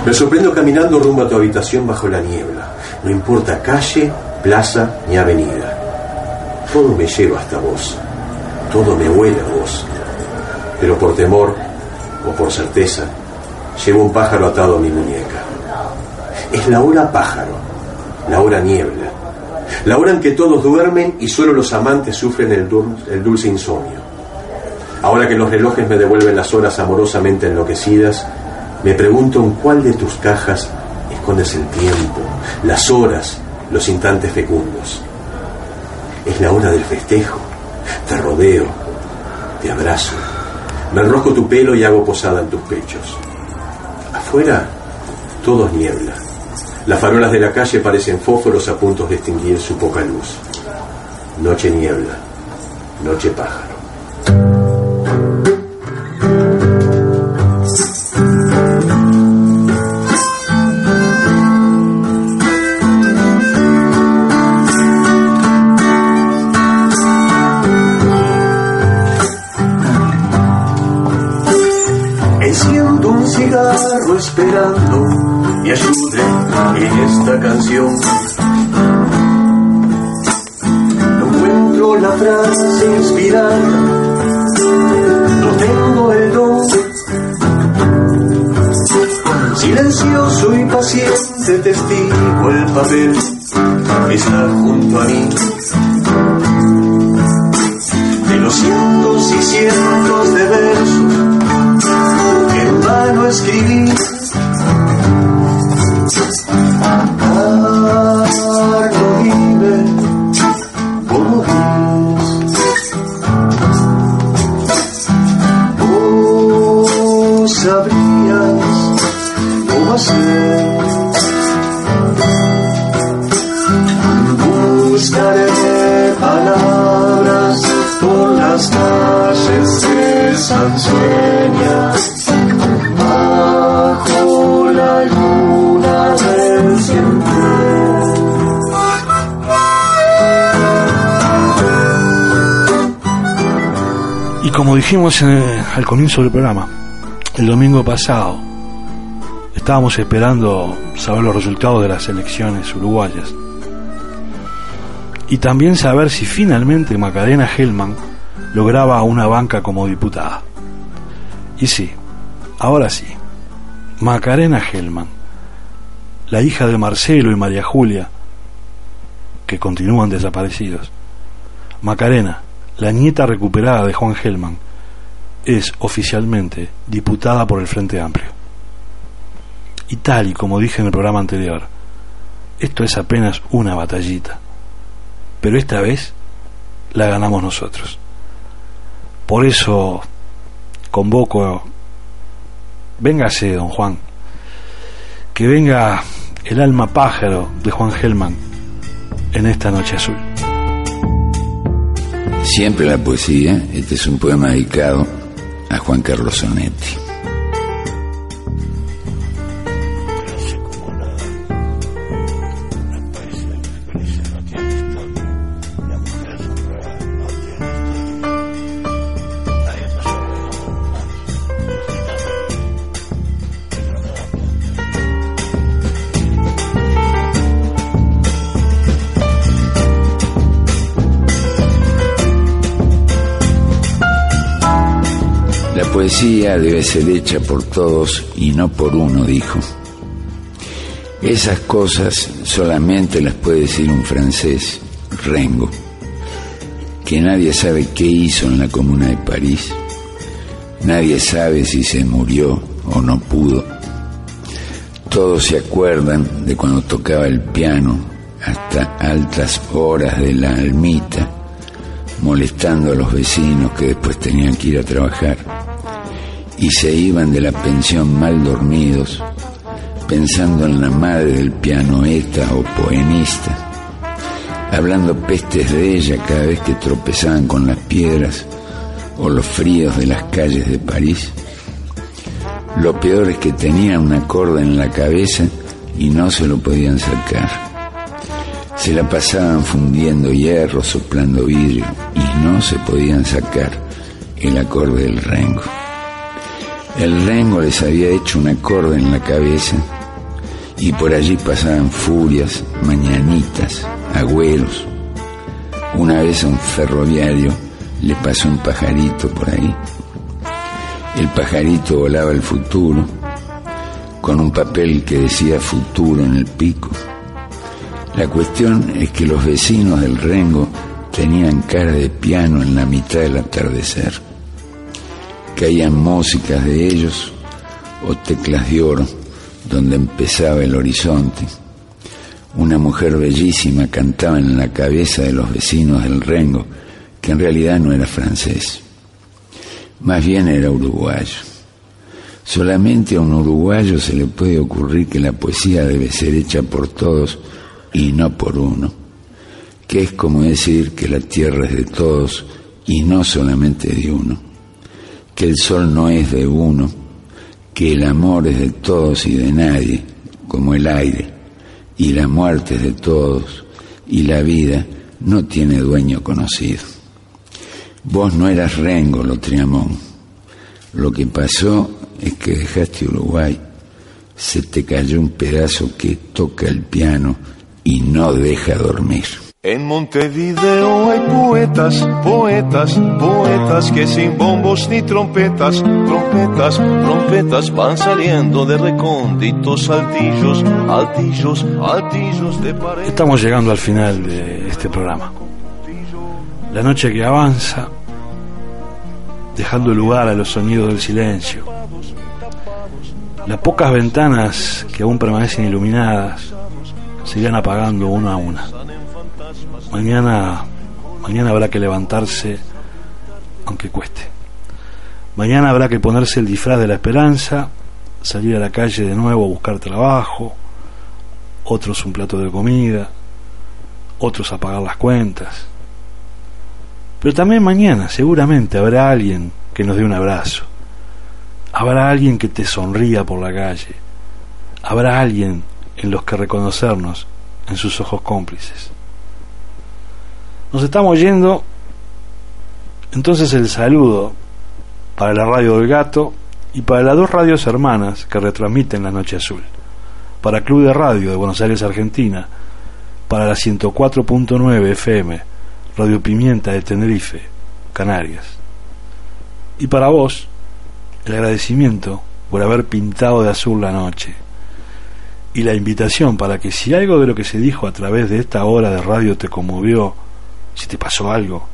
Me sorprendo caminando rumbo a tu habitación bajo la niebla. No importa calle, plaza ni avenida. Todo me lleva hasta vos. Todo me huele a vos. Pero por temor o por certeza, llevo un pájaro atado a mi muñeca. Es la hora pájaro, la hora niebla, la hora en que todos duermen y solo los amantes sufren el, dul- el dulce insomnio. Ahora que los relojes me devuelven las horas amorosamente enloquecidas, me pregunto en cuál de tus cajas escondes el tiempo, las horas, los instantes fecundos. Es la hora del festejo. Te rodeo, te abrazo, me enrosco tu pelo y hago posada en tus pechos. Afuera, todo es niebla. Las farolas de la calle parecen fósforos a punto de extinguir su poca luz. Noche niebla, noche pájaro. Me ayude en esta canción. No encuentro la frase inspirada, no tengo el don. Silencioso y paciente testigo el papel está junto a mí. Sansueña bajo la luna del Y como dijimos en el- al comienzo del programa, el domingo pasado, estábamos esperando saber los resultados de las elecciones uruguayas. Y también saber si finalmente Macarena Hellman lograba una banca como diputada. Y sí, ahora sí, Macarena Hellman, la hija de Marcelo y María Julia, que continúan desaparecidos. Macarena, la nieta recuperada de Juan Hellman, es oficialmente diputada por el Frente Amplio. Y tal y como dije en el programa anterior, esto es apenas una batallita, pero esta vez la ganamos nosotros. Por eso convoco, véngase, don Juan, que venga el alma pájaro de Juan Hellman en esta noche azul. Siempre la poesía, este es un poema dedicado a Juan Carlos Sonetti. Poesía debe ser hecha por todos y no por uno, dijo. Esas cosas solamente las puede decir un francés, Rengo, que nadie sabe qué hizo en la Comuna de París. Nadie sabe si se murió o no pudo. Todos se acuerdan de cuando tocaba el piano hasta altas horas de la almita, molestando a los vecinos que después tenían que ir a trabajar y se iban de la pensión mal dormidos, pensando en la madre del pianoeta o poemista, hablando pestes de ella cada vez que tropezaban con las piedras o los fríos de las calles de París. Lo peor es que tenían una corda en la cabeza y no se lo podían sacar. Se la pasaban fundiendo hierro, soplando vidrio y no se podían sacar el acorde del rengo. El rengo les había hecho una corda en la cabeza y por allí pasaban furias, mañanitas, agüeros. Una vez a un ferroviario le pasó un pajarito por ahí. El pajarito volaba el futuro con un papel que decía futuro en el pico. La cuestión es que los vecinos del Rengo tenían cara de piano en la mitad del atardecer. Caían músicas de ellos o teclas de oro donde empezaba el horizonte. Una mujer bellísima cantaba en la cabeza de los vecinos del Rengo, que en realidad no era francés, más bien era uruguayo. Solamente a un uruguayo se le puede ocurrir que la poesía debe ser hecha por todos y no por uno, que es como decir que la tierra es de todos y no solamente de uno, que el sol no es de uno, que el amor es de todos y de nadie, como el aire, y la muerte es de todos, y la vida no tiene dueño conocido. Vos no eras Rengo, lo Triamón. Lo que pasó es que dejaste Uruguay, se te cayó un pedazo que toca el piano y no deja dormir. En Montevideo hay poetas, poetas, poetas que sin bombos ni trompetas, trompetas, trompetas van saliendo de recónditos altillos, altillos, altillos de pared. Estamos llegando al final de este programa. La noche que avanza, dejando lugar a los sonidos del silencio. Las pocas ventanas que aún permanecen iluminadas se irán apagando una a una. Mañana, mañana habrá que levantarse, aunque cueste. Mañana habrá que ponerse el disfraz de la esperanza, salir a la calle de nuevo a buscar trabajo, otros un plato de comida, otros a pagar las cuentas. Pero también mañana seguramente habrá alguien que nos dé un abrazo. Habrá alguien que te sonría por la calle. Habrá alguien en los que reconocernos en sus ojos cómplices. Nos estamos yendo. Entonces el saludo para la radio del gato y para las dos radios hermanas que retransmiten la Noche Azul. Para Club de Radio de Buenos Aires, Argentina. Para la 104.9 FM, Radio Pimienta de Tenerife, Canarias. Y para vos, el agradecimiento por haber pintado de azul la noche. Y la invitación para que si algo de lo que se dijo a través de esta hora de radio te conmovió, si te pasó algo,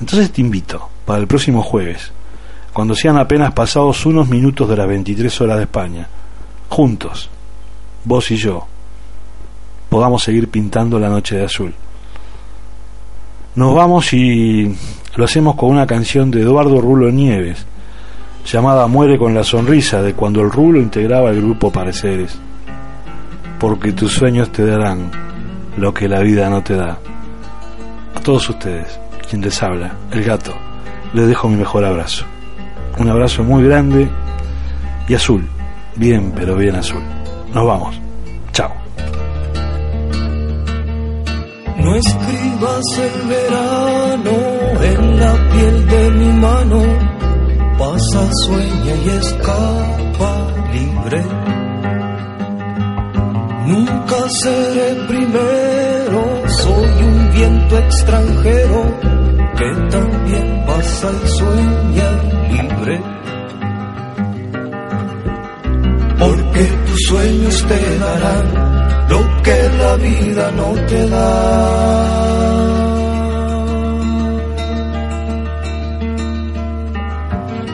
entonces te invito para el próximo jueves, cuando sean apenas pasados unos minutos de las 23 horas de España, juntos, vos y yo, podamos seguir pintando la noche de azul. Nos vamos y lo hacemos con una canción de Eduardo Rulo Nieves, llamada Muere con la sonrisa, de cuando el Rulo integraba el grupo Pareceres. Porque tus sueños te darán lo que la vida no te da. A todos ustedes, quien les habla, el gato, les dejo mi mejor abrazo. Un abrazo muy grande y azul, bien pero bien azul. Nos vamos. Chao. No escribas el verano en la piel de mi mano, pasa, sueña y escapa libre. Nunca seré primero, soy un viento extranjero que también pasa y sueña libre. porque tus sueños te darán lo que la vida no te da.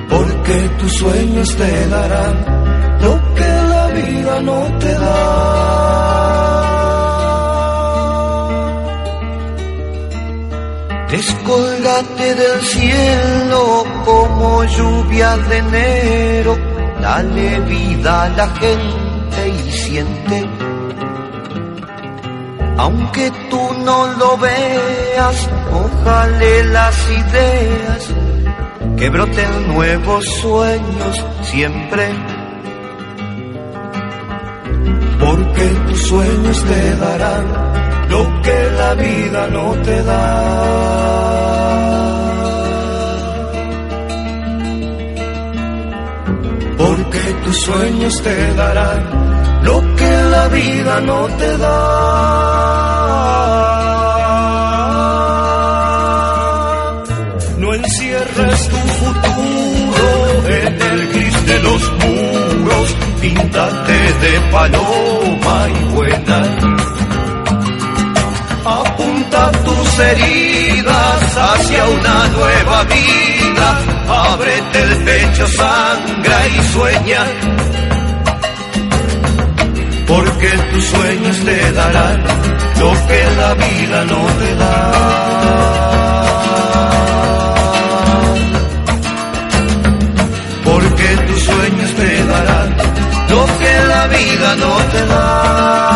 Porque tus sueños te darán lo que la vida no te da. Descolgate del cielo como lluvia de enero, dale vida a la gente y siente. Aunque tú no lo veas, ojalá las ideas que broten nuevos sueños siempre. Porque tus sueños te darán lo que la vida no te da. Porque tus sueños te darán lo que la vida no te da. No encierres tu futuro en el gris de los muros, píntate de paloma y buena. Tus heridas hacia una nueva vida, ábrete el pecho, sangra y sueña. Porque tus sueños te darán lo que la vida no te da. porque tus sueños te darán lo que la vida no te da.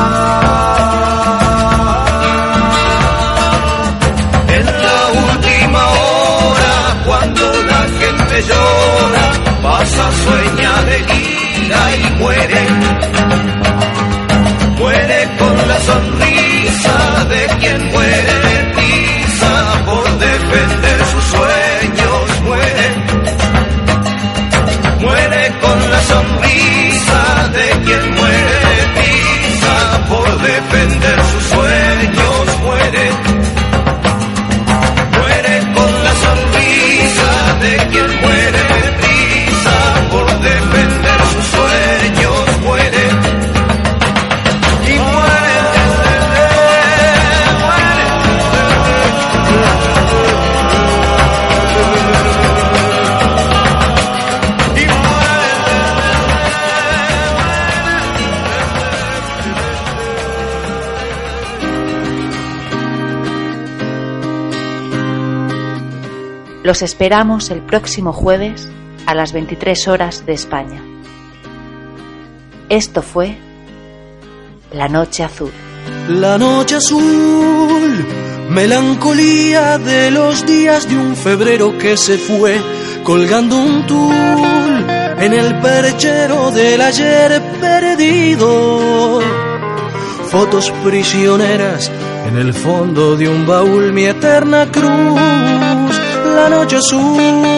Llora, pasa, sueña de ira y muere. Muere con la sonrisa de quien muere Los esperamos el próximo jueves a las 23 horas de España. Esto fue La Noche Azul. La noche azul, melancolía de los días de un febrero que se fue, colgando un tul en el perchero del ayer perdido. Fotos prisioneras en el fondo de un baúl, mi eterna cruz, la noche azul.